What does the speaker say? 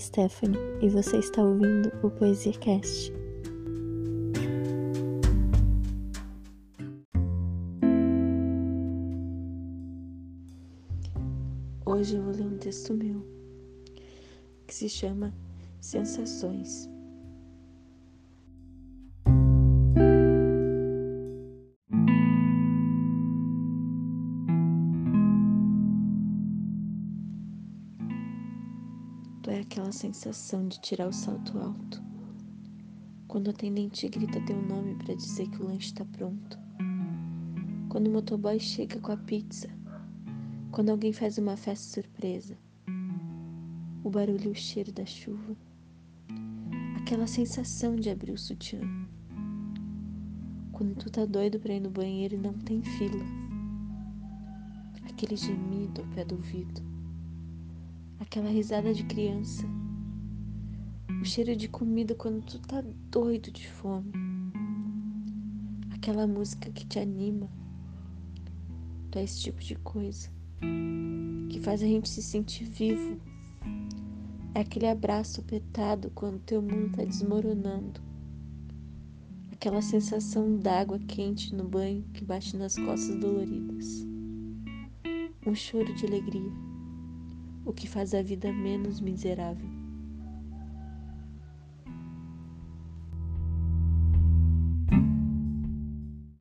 Stephanie e você está ouvindo o PoesiaCast. Hoje eu vou ler um texto meu que se chama Sensações. É aquela sensação de tirar o salto alto. Quando o atendente grita teu nome para dizer que o lanche está pronto. Quando o motoboy chega com a pizza. Quando alguém faz uma festa surpresa, o barulho e o cheiro da chuva, aquela sensação de abrir o sutiã, quando tu tá doido pra ir no banheiro e não tem fila, aquele gemido ao pé do ouvido, aquela risada de criança, o cheiro de comida quando tu tá doido de fome, aquela música que te anima, tu é esse tipo de coisa que faz a gente se sentir vivo. É aquele abraço apertado quando teu mundo está desmoronando. Aquela sensação d'água quente no banho que bate nas costas doloridas. Um choro de alegria, o que faz a vida menos miserável.